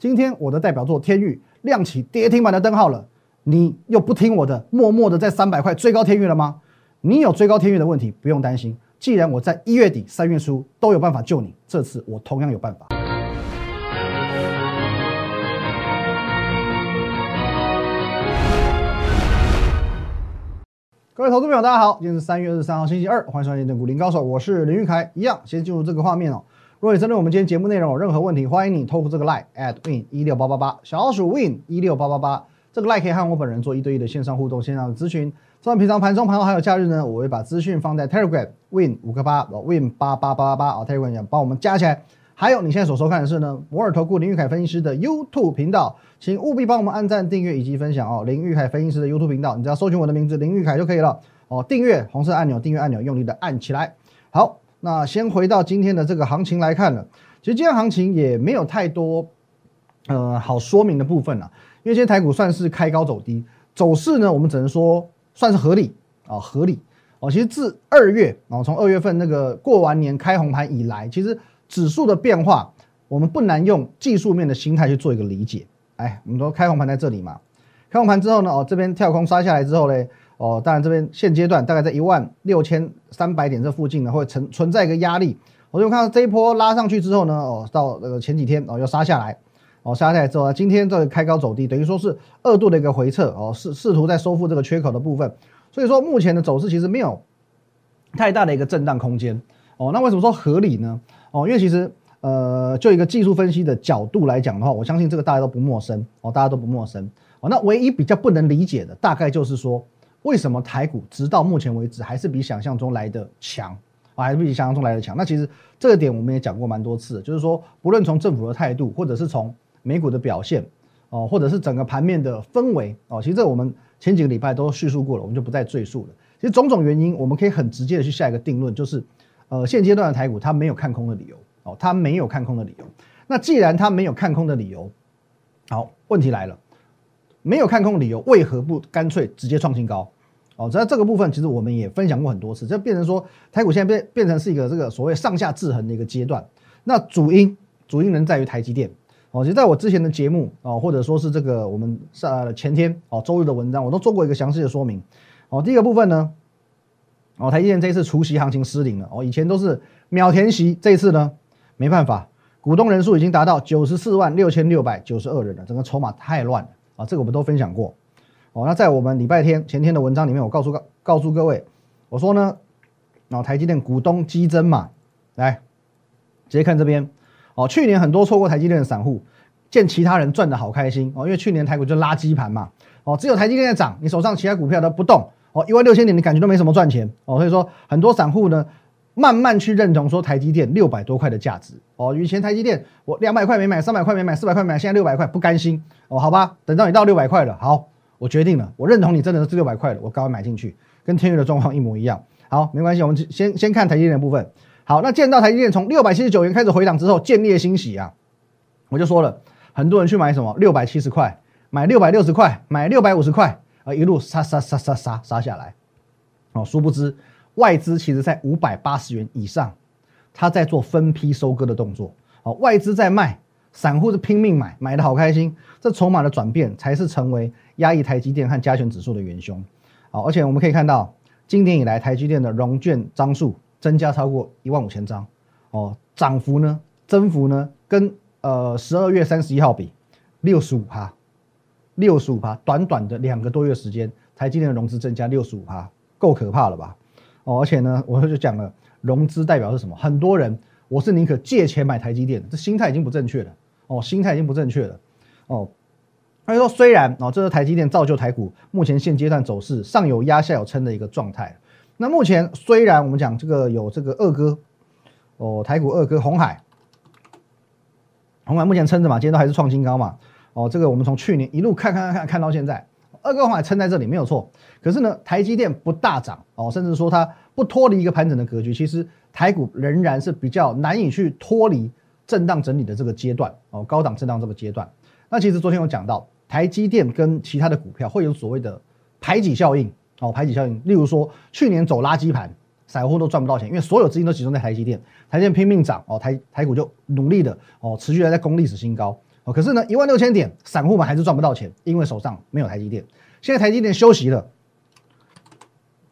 今天我的代表作天域亮起跌停板的灯号了，你又不听我的，默默的在三百块追高天域了吗？你有追高天域的问题，不用担心。既然我在一月底、三月初都有办法救你，这次我同样有办法。各位投资朋友，大家好，今天是三月二十三号，星期二，欢迎收看《正股林高手》，我是林玉凯。一样，先进入这个画面哦。如果你针对我们今天节目内容有任何问题，欢迎你透过这个 line at win 一六八八八小老鼠 win 一六八八八这个 line 可以和我本人做一对一的线上互动、线上的咨询。像平常盘中、盘后还有假日呢，我会把资讯放在 Telegram win 五个八 win 八八八八八啊 Telegram 帮我们加起来。还有你现在所收看的是呢摩尔投顾林玉凯分析师的 YouTube 频道，请务必帮我们按赞、订阅以及分享哦。林玉凯分析师的 YouTube 频道，你只要搜寻我的名字林玉凯就可以了哦。订阅红色按钮，订阅按钮用力的按起来。好，那先回到今天的这个行情来看了。其实今天行情也没有太多呃好说明的部分了，因为今天台股算是开高走低，走势呢我们只能说算是合理啊合理哦。其实自二月啊从二月份那个过完年开红盘以来，其实指数的变化我们不难用技术面的心态去做一个理解。哎，我们说开红盘在这里嘛，开红盘之后呢哦这边跳空杀下来之后嘞哦，当然这边现阶段大概在一万六千三百点这附近呢会存存在一个压力。我就看到这一波拉上去之后呢，哦，到那个前几天哦又杀下来，哦杀下来之后，今天这个开高走低，等于说是二度的一个回撤，哦试试图在收复这个缺口的部分，所以说目前的走势其实没有太大的一个震荡空间，哦，那为什么说合理呢？哦，因为其实呃就一个技术分析的角度来讲的话，我相信这个大家都不陌生，哦大家都不陌生，哦那唯一比较不能理解的大概就是说，为什么台股直到目前为止还是比想象中来的强？还是比想象中来的强。那其实这个点我们也讲过蛮多次，就是说，不论从政府的态度，或者是从美股的表现，哦，或者是整个盘面的氛围，哦，其实这我们前几个礼拜都叙述过了，我们就不再赘述了。其实种种原因，我们可以很直接的去下一个定论，就是，呃，现阶段的台股它没有看空的理由，哦，它没有看空的理由。那既然它没有看空的理由，好，问题来了，没有看空理由，为何不干脆直接创新高？哦，在这个部分，其实我们也分享过很多次，就变成说台股现在变变成是一个这个所谓上下制衡的一个阶段。那主因主因能在于台积电。哦，其实在我之前的节目哦，或者说是这个我们上前天哦周日的文章，我都做过一个详细的说明。哦，第一个部分呢，哦台积电这一次除息行情失灵了。哦，以前都是秒填席，这一次呢没办法，股东人数已经达到九十四万六千六百九十二人了，整个筹码太乱了啊，这个我们都分享过。哦，那在我们礼拜天前天的文章里面，我告诉告告诉各位，我说呢，然后台积电股东激增嘛，来直接看这边，哦，去年很多错过台积电的散户，见其他人赚的好开心。哦，因为去年台股就垃圾盘嘛，哦，只有台积电在涨，你手上其他股票都不动，哦，一万六千点你感觉都没什么赚钱，哦，所以说很多散户呢，慢慢去认同说台积电六百多块的价值，哦，以前台积电我两百块没买，三百块没买，四百块买，现在六百块不甘心，哦，好吧，等到你到六百块了，好。我决定了，我认同你真的是六百块了，我赶快买进去，跟天宇的状况一模一样。好，没关系，我们先先看台积电的部分。好，那见到台积电从六百七十九元开始回档之后，见猎欣喜啊，我就说了，很多人去买什么六百七十块，买六百六十块，买六百五十块，啊，一路杀杀杀杀杀杀下来。哦，殊不知外资其实在五百八十元以上，他在做分批收割的动作。哦，外资在卖。散户是拼命买，买的好开心，这筹码的转变才是成为压抑台积电和加权指数的元凶。好，而且我们可以看到，今年以来台积电的融券张数增加超过一万五千张，哦，涨幅呢，增幅呢，跟呃十二月三十一号比六十五趴，六十五趴，短短的两个多月时间，台积电的融资增加六十五趴，够可怕了吧？哦，而且呢，我就讲了，融资代表是什么？很多人。我是宁可借钱买台积电，这心态已经不正确了哦，心态已经不正确了哦。他说，虽然哦，这是台积电造就台股目前现阶段走势上有压下有撑的一个状态。那目前虽然我们讲这个有这个二哥哦，台股二哥红海，红海目前撑着嘛，今天都还是创新高嘛哦。这个我们从去年一路看看看看到现在，二哥红海撑在这里没有错。可是呢，台积电不大涨哦，甚至说它不脱离一个盘整的格局，其实。台股仍然是比较难以去脱离震荡整理的这个阶段哦，高档震荡这个阶段。那其实昨天有讲到，台积电跟其他的股票会有所谓的排挤效应哦，排挤效应。例如说，去年走垃圾盘，散户都赚不到钱，因为所有资金都集中在台积电，台积电拼命涨哦，台台股就努力的哦，持续的在攻历史新高哦，可是呢，一万六千点，散户们还是赚不到钱，因为手上没有台积电。现在台积电休息了，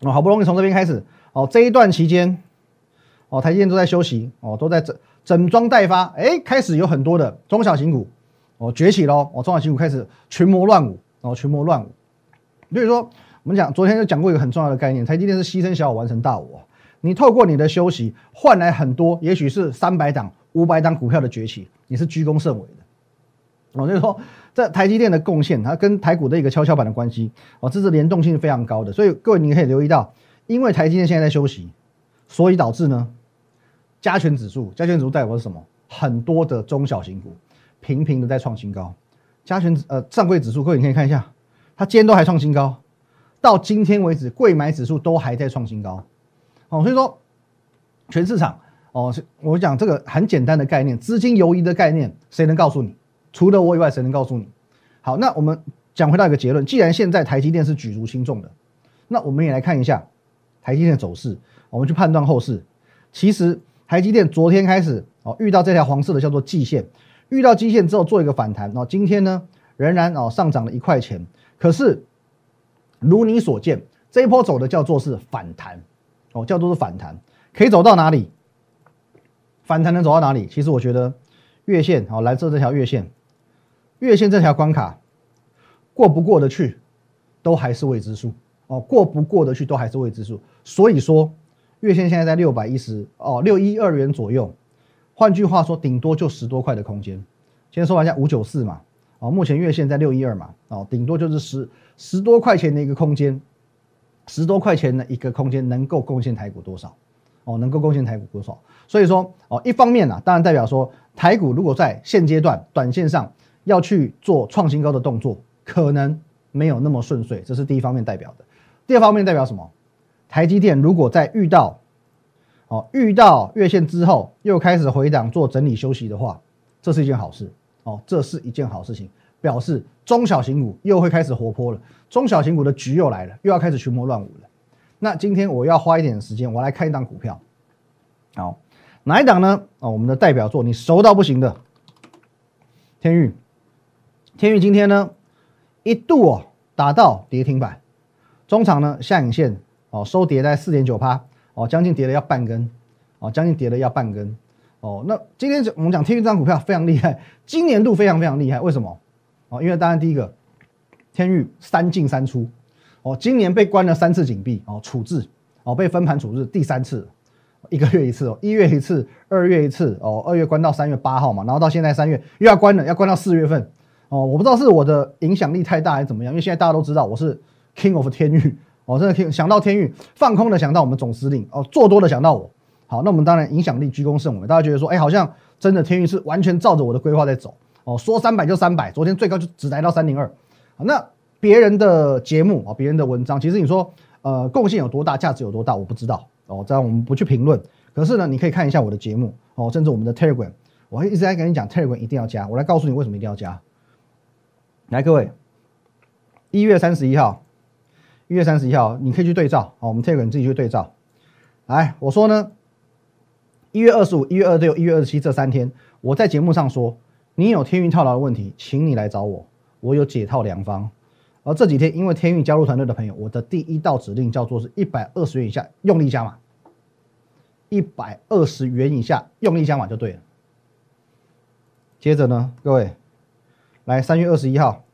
哦，好不容易从这边开始，哦，这一段期间，哦，台积电都在休息，哦，都在整整装待发，哎，开始有很多的中小型股，哦，崛起喽，哦，中小型股开始群魔乱舞，哦，群魔乱舞。所以说，我们讲昨天就讲过一个很重要的概念，台积电是牺牲小我完成大我，你透过你的休息换来很多，也许是三百档、五百档股票的崛起，你是居功甚伟。哦，就是说，这台积电的贡献，它跟台股的一个跷跷板的关系，哦，这是联动性非常高的。所以各位你可以留意到，因为台积电现在在休息，所以导致呢，加权指数，加权指数代表是什么？很多的中小型股频频的在创新高。加权呃上柜指数，各位你可以看一下，它今天都还创新高，到今天为止，贵买指数都还在创新高。哦，所以说，全市场哦，我讲这个很简单的概念，资金游移的概念，谁能告诉你？除了我以外，谁能告诉你？好，那我们讲回到一个结论：既然现在台积电是举足轻重的，那我们也来看一下台积电的走势，我们去判断后市。其实台积电昨天开始哦，遇到这条黄色的叫做季线，遇到季线之后做一个反弹哦，今天呢仍然哦上涨了一块钱。可是如你所见，这一波走的叫做是反弹哦，叫做是反弹，可以走到哪里？反弹能走到哪里？其实我觉得月线哦，蓝色这条月线。月线这条关卡过不过得去，都还是未知数哦。过不过得去都还是未知数。所以说，月线现在在六百一十哦，六一二元左右。换句话说，顶多就十多块的空间。先说完一下五九四嘛，哦，目前月线在六一二嘛，哦，顶多就是十十多块钱的一个空间，十多块钱的一个空间能够贡献台股多少？哦，能够贡献台股多少？所以说，哦，一方面呢，当然代表说台股如果在现阶段短线上。要去做创新高的动作，可能没有那么顺遂，这是第一方面代表的。第二方面代表什么？台积电如果在遇到，哦，遇到月线之后又开始回档做整理休息的话，这是一件好事哦，这是一件好事情，表示中小型股又会开始活泼了，中小型股的局又来了，又要开始群魔乱舞了。那今天我要花一点时间，我来看一档股票，好，哪一档呢？哦，我们的代表作，你熟到不行的天域。天宇今天呢，一度哦打到跌停板，中场呢下影线哦收跌在四点九趴哦，将近跌了要半根哦，将近跌了要半根哦。那今天我们讲天宇这张股票非常厉害，今年度非常非常厉害，为什么？哦，因为当然第一个天宇三进三出哦，今年被关了三次紧闭哦，处置哦被分盘处置第三次，一个月一次哦，一月一次，二月一次哦，二月关到三月八号嘛，然后到现在三月又要关了，要关到四月份。哦，我不知道是我的影响力太大还是怎么样，因为现在大家都知道我是 King of 天域，哦，真的听想到天域放空的想到我们总司令，哦，做多的想到我，好，那我们当然影响力居功甚伟，大家觉得说，哎，好像真的天域是完全照着我的规划在走，哦，说三百就三百，昨天最高就只来到三零二，那别人的节目啊，别人的文章，其实你说，呃，贡献有多大，价值有多大，我不知道，哦，这样我们不去评论，可是呢，你可以看一下我的节目，哦，甚至我们的 Telegram，我会一直在跟你讲 Telegram 一定要加，我来告诉你为什么一定要加。来，各位，一月三十一号，一月三十一号，你可以去对照，好，我们 Telegram 自己去对照。来，我说呢，一月二十五、一月二十六、一月二十七这三天，我在节目上说，你有天运套牢的问题，请你来找我，我有解套良方。而这几天，因为天运加入团队的朋友，我的第一道指令叫做是一百二十元以下用力加码，一百二十元以下用力加码就对了。接着呢，各位。来，三月二十一号，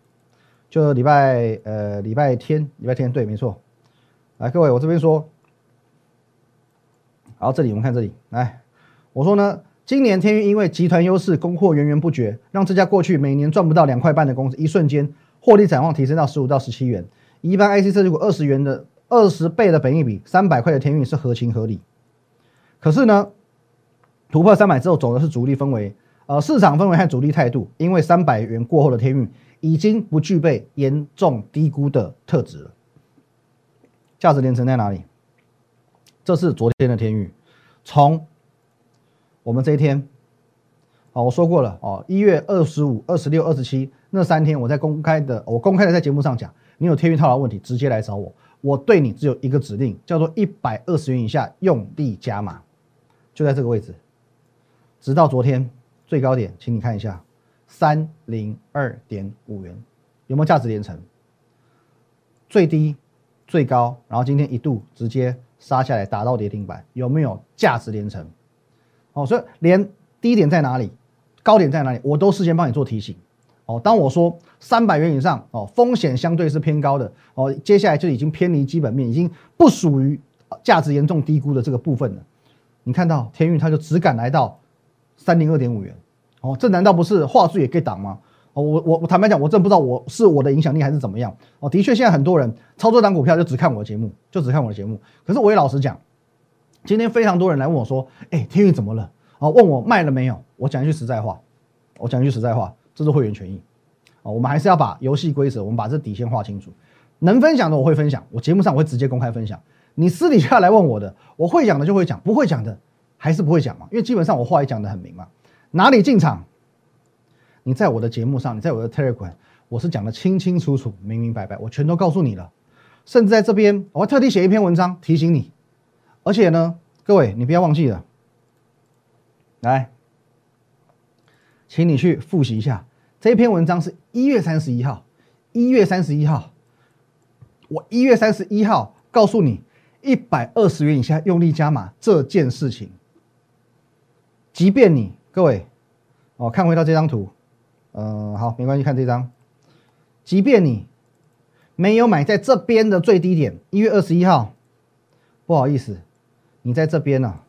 就礼拜呃礼拜天，礼拜天对，没错。来，各位，我这边说，好，这里我们看这里，来，我说呢，今年天运因为集团优势，供货源源不绝，让这家过去每年赚不到两块半的公司，一瞬间获利展望提升到十五到十七元。一般 IC 设计股二十元的二十倍的本益比，三百块的天运是合情合理。可是呢，突破三百之后，走的是主力氛围。呃，市场氛围和主力态度，因为三百元过后的天运已经不具备严重低估的特质了。价值连城在哪里？这是昨天的天域，从我们这一天，哦，我说过了哦，一月二十五、二十六、二十七那三天，我在公开的，我公开的在节目上讲，你有天域套牢问题，直接来找我，我对你只有一个指令，叫做一百二十元以下用力加码，就在这个位置，直到昨天。最高点，请你看一下，三零二点五元，有没有价值连城？最低、最高，然后今天一度直接杀下来，打到跌停板，有没有价值连城？哦，所以连低点在哪里，高点在哪里，我都事先帮你做提醒。哦，当我说三百元以上，哦，风险相对是偏高的，哦，接下来就已经偏离基本面，已经不属于价值严重低估的这个部分了。你看到天运，它就只敢来到三零二点五元，哦，这难道不是话术也给挡吗？哦，我我我坦白讲，我真不知道我是我的影响力还是怎么样。哦，的确，现在很多人操作档股票就只看我的节目，就只看我的节目。可是我也老实讲，今天非常多人来问我说：“哎，天宇怎么了？”哦，问我卖了没有？我讲一句实在话，我讲一句实在话。这是会员权益，啊，我们还是要把游戏规则，我们把这底线画清楚。能分享的我会分享，我节目上我会直接公开分享。你私底下来问我的，我会讲的就会讲，不会讲的还是不会讲嘛。因为基本上我话也讲得很明嘛。哪里进场？你在我的节目上，你在我的 Telegram，我是讲的清清楚楚、明明白白，我全都告诉你了。甚至在这边，我特地写一篇文章提醒你。而且呢，各位你不要忘记了，来。请你去复习一下这篇文章，是一月三十一号。一月三十一号，我一月三十一号告诉你，一百二十元以下用力加码这件事情。即便你各位哦，看回到这张图，嗯，好，没关系，看这张。即便你没有买在这边的最低点，一月二十一号，不好意思，你在这边呢，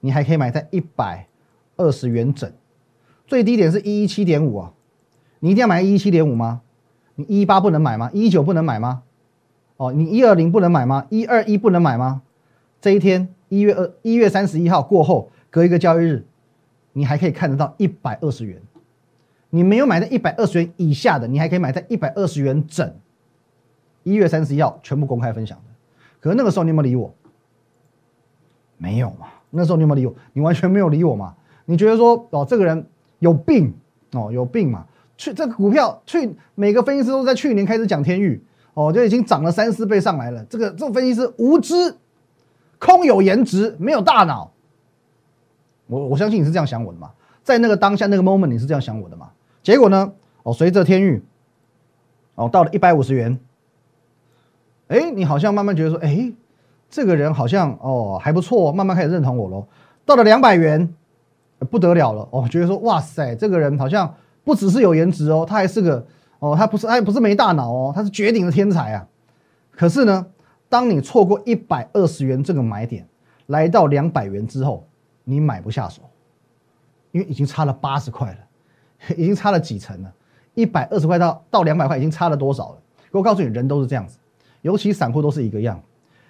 你还可以买在一百二十元整。最低点是一一七点五啊，你一定要买一一七点五吗？你一一八不能买吗？一一九不能买吗？哦，你一二零不能买吗？一二一不能买吗？这一天一月二一月三十一号过后，隔一个交易日，你还可以看得到一百二十元。你没有买在一百二十元以下的，你还可以买在一百二十元整。一月三十一号全部公开分享的，可是那个时候你有没有理我？没有嘛？那时候你有没有理我？你完全没有理我嘛？你觉得说哦，这个人。有病哦，有病嘛？去这个股票，去每个分析师都在去年开始讲天域哦，就已经涨了三四倍上来了。这个这个分析师无知，空有颜值，没有大脑。我我相信你是这样想我的嘛，在那个当下那个 moment 你是这样想我的嘛？结果呢？哦，随着天域哦到了一百五十元，哎，你好像慢慢觉得说，哎，这个人好像哦还不错，慢慢开始认同我喽。到了两百元。不得了了哦，觉得说哇塞，这个人好像不只是有颜值哦，他还是个哦，他不是他不是没大脑哦，他是绝顶的天才啊。可是呢，当你错过一百二十元这个买点，来到两百元之后，你买不下手，因为已经差了八十块了，已经差了几成了。一百二十块到到两百块已经差了多少了？我告诉你，人都是这样子，尤其散户都是一个样。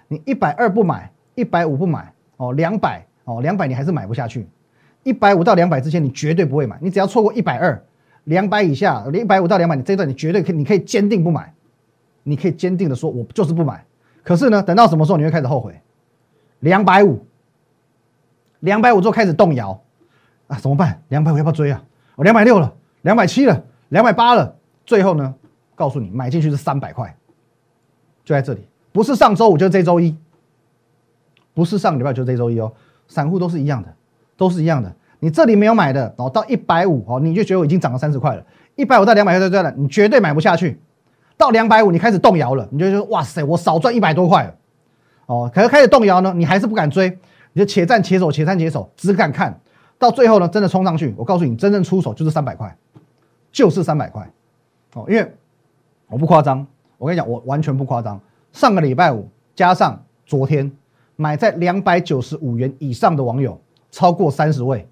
你一百二不买，一百五不买哦，两百哦，两百你还是买不下去。一百五到两百之间，你绝对不会买。你只要错过一百二，两百以下，一百五到两百，你这段你绝对可以，你可以坚定不买。你可以坚定的说，我就是不买。可是呢，等到什么时候你会开始后悔？两百五，两百五之后开始动摇啊？怎么办？两百五要不要追啊？我两百六了，两百七了，两百八了。最后呢，告诉你，买进去是三百块，就在这里，不是上周五就是这周一，不是上礼拜就是这周一哦。散户都是一样的。都是一样的，你这里没有买的，哦到一百五哦，你就觉得我已经涨了三十块了。一百五到两百块这了，你绝对买不下去。到两百五，你开始动摇了，你就觉得哇塞，我少赚一百多块了。哦，可是开始动摇呢，你还是不敢追，你就且战且走，且战且走，只敢看到最后呢，真的冲上去。我告诉你，真正出手就是三百块，就是三百块。哦，因为我不夸张，我跟你讲，我完全不夸张。上个礼拜五加上昨天买在两百九十五元以上的网友。超过三十位，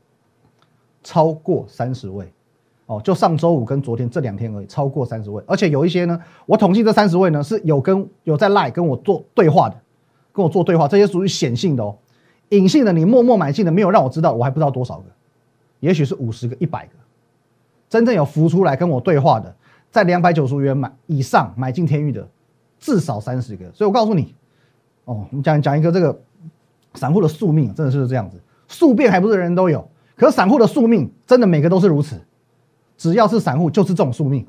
超过三十位，哦，就上周五跟昨天这两天而已，超过三十位，而且有一些呢，我统计这三十位呢是有跟有在赖跟我做对话的，跟我做对话，这些属于显性的哦，隐性的你默默买进的没有让我知道，我还不知道多少个，也许是五十个、一百个，真正有浮出来跟我对话的，在两百九十元买以上买进天域的，至少三十个，所以我告诉你，哦，你讲讲一个这个散户的宿命，真的是这样子。宿变还不是人人都有，可是散户的宿命真的每个都是如此，只要是散户就是这种宿命。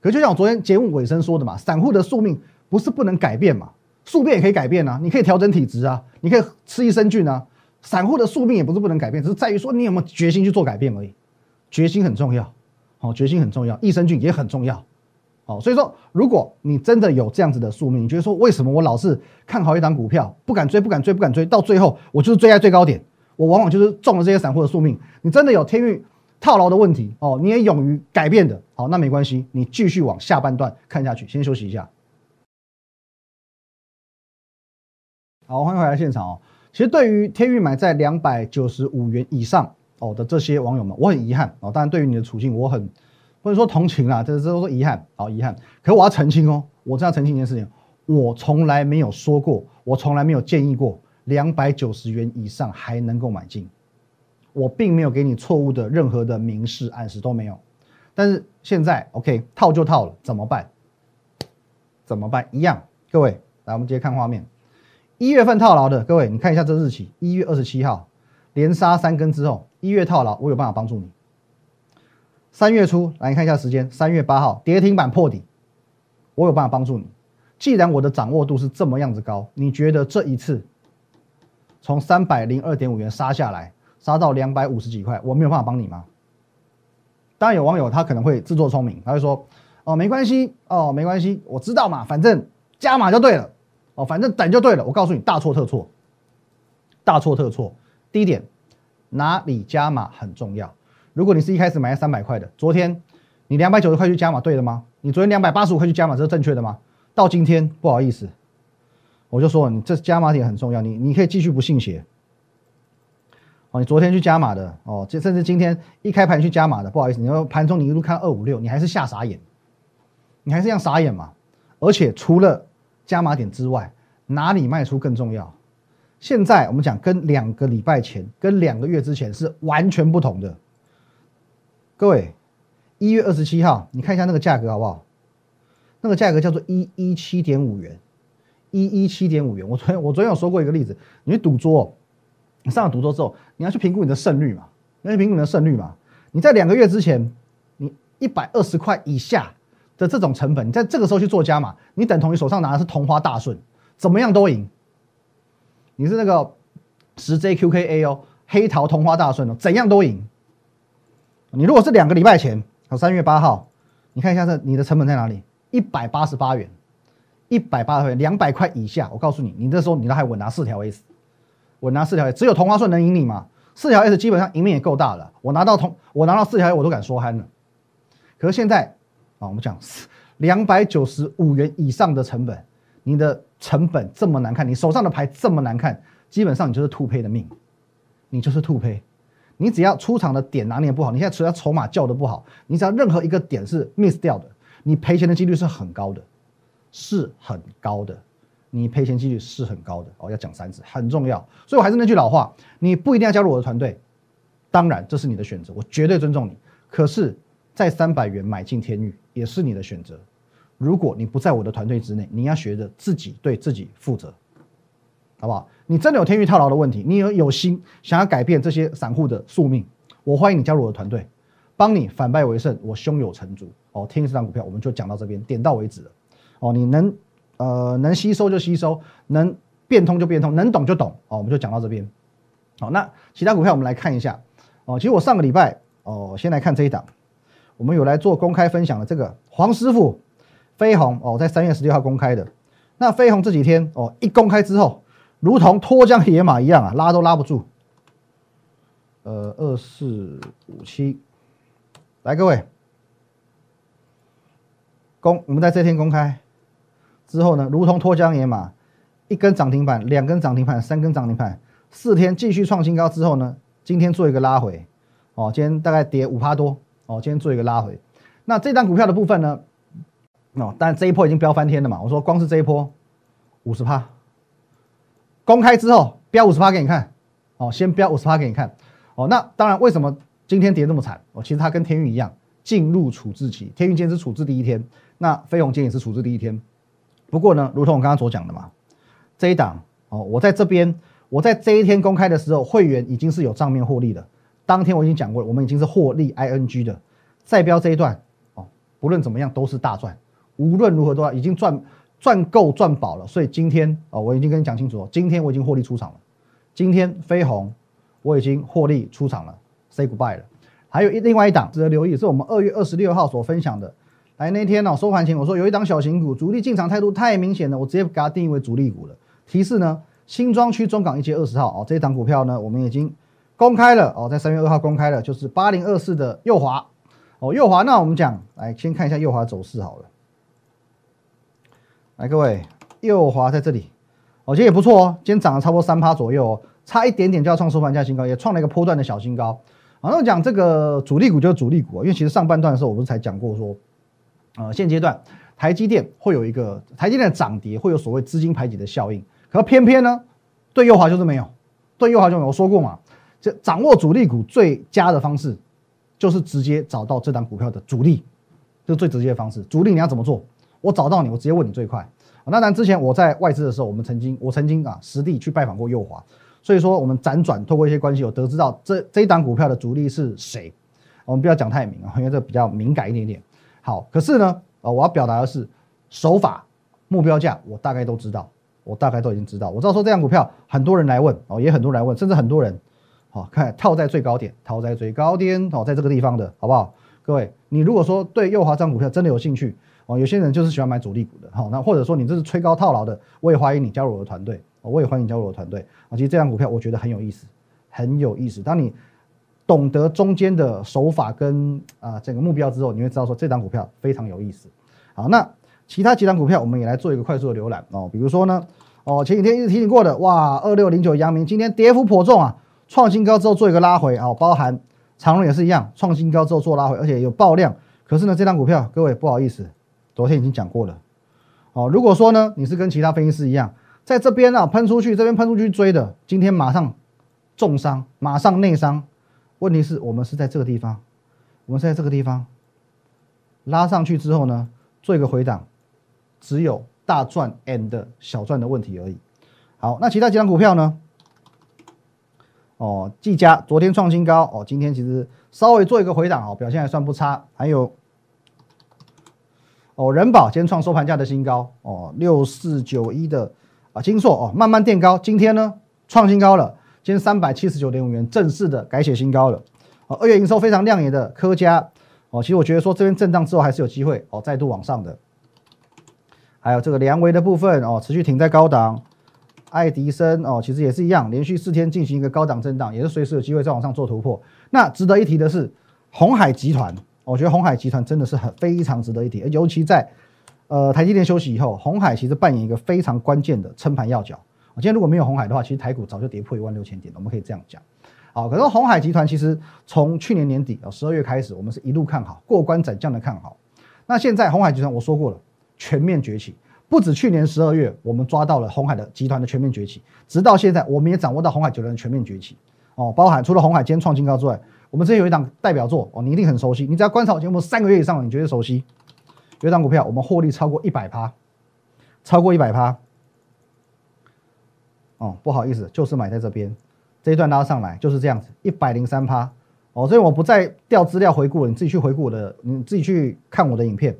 可就像我昨天节目尾声说的嘛，散户的宿命不是不能改变嘛，宿变也可以改变啊，你可以调整体质啊，你可以吃益生菌啊。散户的宿命也不是不能改变，只是在于说你有没有决心去做改变而已。决心很重要好，决心很重要，益生菌也很重要。好，所以说，如果你真的有这样子的宿命，你觉得说，为什么我老是看好一档股票，不敢追，不敢追，不敢追，到最后我就是追在最高点，我往往就是中了这些散户的宿命。你真的有天运套牢的问题哦，你也勇于改变的，好，那没关系，你继续往下半段看下去，先休息一下。好，欢迎回来现场哦。其实对于天运买在两百九十五元以上哦的这些网友们，我很遗憾哦。当然，对于你的处境，我很。不能说同情啦，这这都是遗憾，好遗憾。可我要澄清哦，我这要澄清一件事情，我从来没有说过，我从来没有建议过两百九十元以上还能够买进，我并没有给你错误的任何的明示暗示都没有。但是现在 OK 套就套了，怎么办？怎么办？一样，各位来，我们直接看画面，一月份套牢的各位，你看一下这日期，一月二十七号连杀三根之后，一月套牢，我有办法帮助你。三月初来看一下时间，三月八号跌停板破底，我有办法帮助你。既然我的掌握度是这么样子高，你觉得这一次从三百零二点五元杀下来，杀到两百五十几块，我没有办法帮你吗？当然有网友他可能会自作聪明，他会说：“哦，没关系，哦，没关系，我知道嘛，反正加码就对了，哦，反正等就对了。”我告诉你，大错特错，大错特错。第一点，哪里加码很重要。如果你是一开始买三百块的，昨天你两百九十块去加码，对的吗？你昨天两百八十五块去加码，这是正确的吗？到今天不好意思，我就说你这加码点很重要，你你可以继续不信邪。哦，你昨天去加码的，哦，这甚至今天一开盘去加码的，不好意思，你要盘中你一路看二五六，你还是吓傻眼，你还是这样傻眼嘛？而且除了加码点之外，哪里卖出更重要？现在我们讲跟两个礼拜前、跟两个月之前是完全不同的。各位，一月二十七号，你看一下那个价格好不好？那个价格叫做一一七点五元，一一七点五元。我昨天我昨天有说过一个例子，你去赌桌，你上了赌桌之后，你要去评估你的胜率嘛？你要去评估你的胜率嘛？你在两个月之前，你一百二十块以下的这种成本，你在这个时候去做加码，你等同于手上拿的是同花大顺，怎么样都赢。你是那个十 JQKA 哦，黑桃同花大顺哦，怎样都赢。你如果是两个礼拜前，哦，三月八号，你看一下这你的成本在哪里？一百八十八元，一百八十元，两百块以下。我告诉你，你这时候你都还稳拿四条 S，稳拿四条 S，只有同花顺能赢你嘛？四条 S 基本上赢面也够大了。我拿到同，我拿到四条 S 我都敢说憨了。可是现在啊，我们讲两百九十五元以上的成本，你的成本这么难看，你手上的牌这么难看，基本上你就是兔胚的命，你就是兔胚。你只要出场的点拿捏不好，你现在除了筹码叫的不好，你只要任何一个点是 miss 掉的，你赔钱的几率是很高的，是很高的，你赔钱几率是很高的哦。要讲三次，很重要。所以我还是那句老话，你不一定要加入我的团队，当然这是你的选择，我绝对尊重你。可是，在三百元买进天域也是你的选择。如果你不在我的团队之内，你要学着自己对自己负责。好不好？你真的有天域套牢的问题，你有有心想要改变这些散户的宿命，我欢迎你加入我的团队，帮你反败为胜，我胸有成竹。哦，天域这张股票我们就讲到这边，点到为止了。哦，你能呃能吸收就吸收，能变通就变通，能懂就懂。哦，我们就讲到这边。好，那其他股票我们来看一下。哦，其实我上个礼拜哦，先来看这一档，我们有来做公开分享的这个黄师傅飞鸿哦，在三月十六号公开的。那飞鸿这几天哦一公开之后。如同脱缰野马一样啊，拉都拉不住。呃，二四五七，来各位，公我们在这天公开之后呢，如同脱缰野马，一根涨停板，两根涨停板，三根涨停板，四天继续创新高之后呢，今天做一个拉回，哦，今天大概跌五趴多，哦，今天做一个拉回。那这张股票的部分呢，哦，但这一波已经飙翻天了嘛，我说光是这一波五十趴。公开之后标五十趴给你看，哦，先标五十趴给你看，哦，那当然，为什么今天跌这么惨？哦，其实它跟天运一样，进入处置期，天运今天是处置第一天，那飞鸿今天也是处置第一天。不过呢，如同我刚刚所讲的嘛，这一档哦，我在这边，我在这一天公开的时候，会员已经是有账面获利的。当天我已经讲过了，我们已经是获利 ing 的，再标这一段哦，不论怎么样都是大赚，无论如何都要已经赚。赚够赚饱了，所以今天啊，我已经跟你讲清楚了。今天我已经获利出场了。今天飞鸿我已经获利出场了，say goodbye 了。还有一另外一档值得留意，是我们二月二十六号所分享的。来那天呢，收盘前我说有一档小型股，主力进场态度太明显了，我直接给它定义为主力股了。提示呢，新庄区中港一街二十号哦，这一档股票呢，我们已经公开了哦，在三月二号公开了，就是八零二四的右华哦，右华。那我们讲来先看一下右华走势好了。来各位，右华在这里，哦，今天也不错哦，今天涨了差不多三趴左右哦，差一点点就要创收盘价新高，也创了一个波段的小新高。好，那我讲这个主力股就是主力股啊，因为其实上半段的时候我不是才讲过说，呃，现阶段台积电会有一个台积电的涨跌会有所谓资金排挤的效应，可偏偏呢，对右华就是没有，对右华就没有。我说过嘛，这掌握主力股最佳的方式就是直接找到这档股票的主力，这是最直接的方式。主力你要怎么做？我找到你，我直接问你最快。那然之前我在外资的时候，我们曾经我曾经啊实地去拜访过右华。所以说，我们辗转透过一些关系，有得知到这这一档股票的主力是谁。我们不要讲太明啊，因为这比较敏感一点点。好，可是呢，呃，我要表达的是手法、目标价，我大概都知道，我大概都已经知道。我知道说这样股票，很多人来问哦，也很多人来问，甚至很多人，好看套在最高点，套在最高点，好，在这个地方的好不好？各位，你如果说对右华这股票真的有兴趣哦，有些人就是喜欢买主力股的，好，那或者说你这是吹高套牢的，我也欢迎你加入我的团队。我也欢迎加入我的团队啊！其实这张股票我觉得很有意思，很有意思。当你懂得中间的手法跟啊整个目标之后，你会知道说这张股票非常有意思。好，那其他几张股票我们也来做一个快速的浏览哦。比如说呢，哦前几天一直提醒过的，哇，二六零九阳明今天跌幅颇重啊，创新高之后做一个拉回啊，包含长荣也是一样，创新高之后做拉回，而且有爆量。可是呢，这张股票各位不好意思，昨天已经讲过了。哦，如果说呢你是跟其他分析师一样。在这边啊，喷出去，这边喷出去追的，今天马上重伤，马上内伤。问题是我们是在这个地方，我们是在这个地方拉上去之后呢，做一个回档，只有大赚 and 小赚的问题而已。好，那其他几张股票呢？哦，技嘉昨天创新高哦，今天其实稍微做一个回档哦，表现还算不差。还有哦，人保今天创收盘价的新高哦，六四九一的。啊，金硕哦，慢慢垫高，今天呢创新高了，今天三百七十九点五元，正式的改写新高了。哦，二月营收非常亮眼的科嘉哦，其实我觉得说这边震荡之后还是有机会哦，再度往上的。还有这个梁维的部分哦，持续停在高档。爱迪生哦，其实也是一样，连续四天进行一个高档震荡，也是随时有机会再往上做突破。那值得一提的是红海集团，我觉得红海集团真的是很非常值得一提，尤其在。呃，台积电休息以后，红海其实扮演一个非常关键的撑盘要角。我今天如果没有红海的话，其实台股早就跌破一万六千点了。我们可以这样讲。好，可是红海集团其实从去年年底啊十二月开始，我们是一路看好，过关斩将的看好。那现在红海集团我说过了，全面崛起。不止去年十二月，我们抓到了红海的集团的全面崛起，直到现在，我们也掌握到红海集团的全面崛起。哦，包含除了红海今天创新高之外，我们这有一档代表作哦，你一定很熟悉。你只要观察我节目三个月以上，你绝对熟悉。有一档股票，我们获利超过一百趴，超过一百趴。哦，不好意思，就是买在这边，这一段拉上来就是这样子，一百零三趴。哦，所以我不再调资料回顾了，你自己去回顾我的，你自己去看我的影片。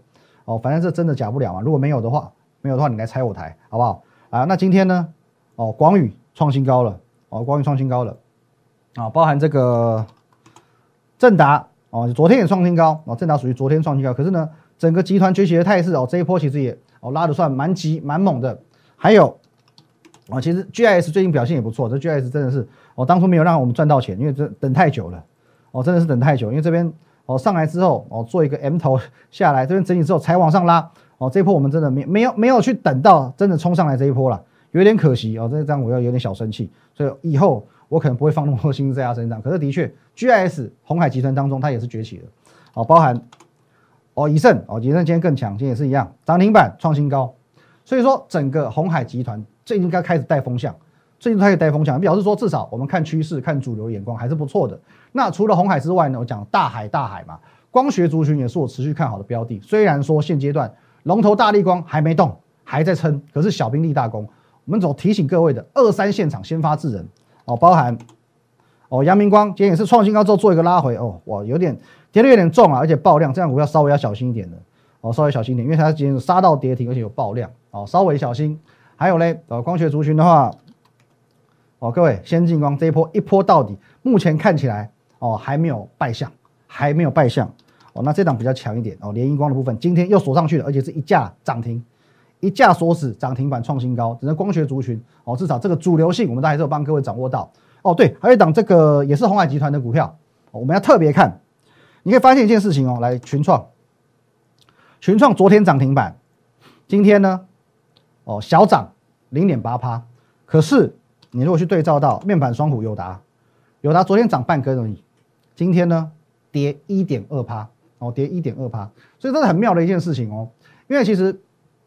哦，反正这真的假不了嘛。如果没有的话，没有的话，你来拆我台，好不好？啊，那今天呢？哦，广宇创新高了，哦，广宇创新高了，啊，包含这个正达，哦，昨天也创新高，哦，正达属于昨天创新高，可是呢？整个集团崛起的态势哦，这一波其实也哦拉的算蛮急蛮猛的。还有啊，其实 GIS 最近表现也不错，这 GIS 真的是哦，当初没有让我们赚到钱，因为这等太久了哦，真的是等太久。因为这边哦上来之后哦做一个 M 头下来，这边整理之后才往上拉哦，这一波我们真的没没有没有去等到真的冲上来这一波了，有点可惜哦，这张我要有点小生气，所以以后我可能不会放那么多心思在他身上。可是的确，GIS 红海集团当中它也是崛起的哦，包含。哦，以盛哦，以盛今天更强，今天也是一样，涨停板创新高。所以说，整个红海集团最近应该开始带风向，最近开始带风向，表示说至少我们看趋势、看主流眼光还是不错的。那除了红海之外呢，我讲大海，大海嘛，光学族群也是我持续看好的标的。虽然说现阶段龙头大力光还没动，还在撑，可是小兵立大功。我们总提醒各位的二三现场先发制人哦，包含哦阳明光今天也是创新高之后做一个拉回哦，哇，有点。跌的有点重啊，而且爆量，这样股票稍微要小心一点的哦，稍微小心一点，因为它今天杀到跌停，而且有爆量哦，稍微小心。还有嘞，呃，光学族群的话，哦，各位先进光这一波一波到底，目前看起来哦还没有败相，还没有败相哦。那这档比较强一点哦，联荧光的部分今天又锁上去了，而且是一架涨停，一架锁死涨停板创新高，只能光学族群哦，至少这个主流性我们都还是有帮各位掌握到哦。对，还有一档这个也是红海集团的股票，我们要特别看，你可以发现一件事情哦，来群创，群创昨天涨停板，今天呢哦小涨零点八趴，可是你如果去对照到面板双虎友达。友达昨天涨半根而已，今天呢跌一点二趴哦，跌一点二趴，所以这是很妙的一件事情哦。因为其实，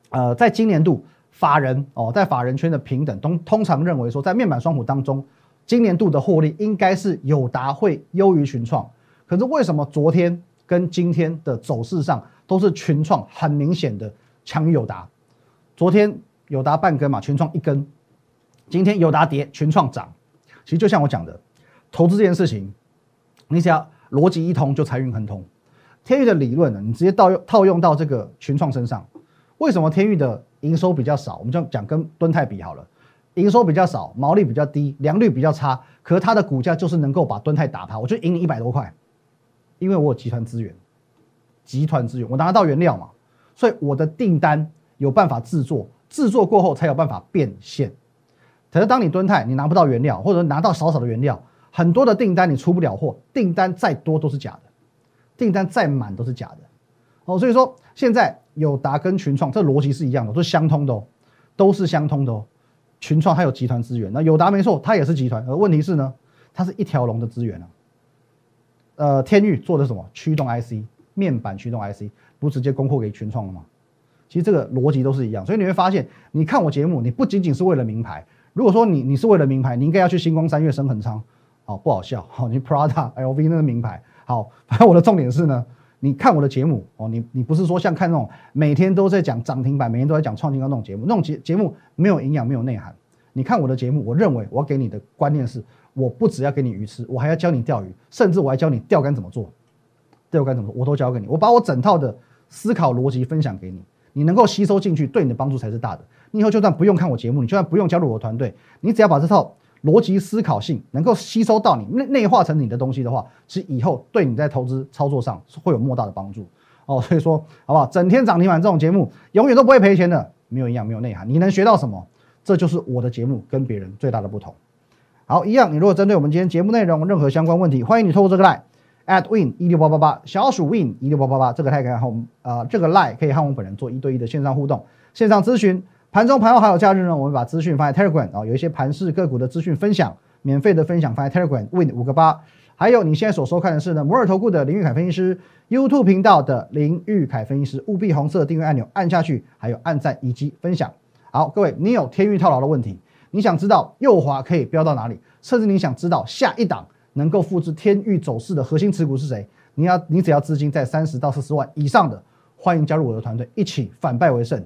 呃，在今年度法人哦，在法人圈的平等通通常认为说，在面板双虎当中，今年度的获利应该是友达会优于群创。可是为什么昨天跟今天的走势上都是群创很明显的强于友达？昨天友达半根嘛，群创一根，今天友达跌，群创涨。其实就像我讲的。投资这件事情，你只要逻辑一通就财运亨通。天域的理论呢，你直接套用套用到这个群创身上。为什么天域的营收比较少？我们就讲跟敦泰比好了，营收比较少，毛利比较低，良率比较差，可它的股价就是能够把敦泰打趴，我就赢你一百多块，因为我有集团资源，集团资源我拿到原料嘛，所以我的订单有办法制作，制作过后才有办法变现。可是当你敦泰你拿不到原料，或者拿到少少的原料。很多的订单你出不了货，订单再多都是假的，订单再满都是假的，哦，所以说现在友达跟群创这逻辑是一样的，都是相通的哦，都是相通的哦。群创它有集团资源，那友达没错，它也是集团，而问题是呢，它是一条龙的资源啊。呃，天域做的什么驱动 IC 面板驱动 IC，不直接供货给群创了吗？其实这个逻辑都是一样，所以你会发现，你看我节目，你不仅仅是为了名牌，如果说你你是为了名牌，你应该要去星光三月升恒昌。好不好笑？好，你 Prada、LV 那个名牌。好，反正我的重点是呢，你看我的节目哦，你你不是说像看那种每天都在讲涨停板，每天都在讲创新高那种节目，那种节节目没有营养，没有内涵。你看我的节目，我认为我给你的观念是，我不只要给你鱼吃，我还要教你钓鱼，甚至我还教你钓竿怎么做，钓竿怎么做，我都教给你。我把我整套的思考逻辑分享给你，你能够吸收进去，对你的帮助才是大的。你以后就算不用看我节目，你就算不用加入我的团队，你只要把这套。逻辑思考性能够吸收到你内内化成你的东西的话，其实以后对你在投资操作上是会有莫大的帮助哦。所以说，好不好？整天涨停板这种节目永远都不会赔钱的，没有营养，没有内涵，你能学到什么？这就是我的节目跟别人最大的不同。好，一样，你如果针对我们今天节目内容任何相关问题，欢迎你透过这个 line at win 一六八八八小鼠 win 一六八八八这个 line 可以和我们呃这个 line 可以和我们本人做一对一的线上互动、线上咨询。盘中、盘后还有假日呢，我们把资讯放在 Telegram 啊，有一些盘市个股的资讯分享，免费的分享放在 Telegram Win 五个八。还有你现在所收看的是呢摩尔投顾的林玉凯分析师 YouTube 频道的林玉凯分析师，务必红色订阅按钮按下去，还有按赞以及分享。好，各位，你有天域套牢的问题，你想知道右滑可以飙到哪里，甚至你想知道下一档能够复制天域走势的核心持股是谁？你要你只要资金在三十到四十万以上的，欢迎加入我的团队，一起反败为胜。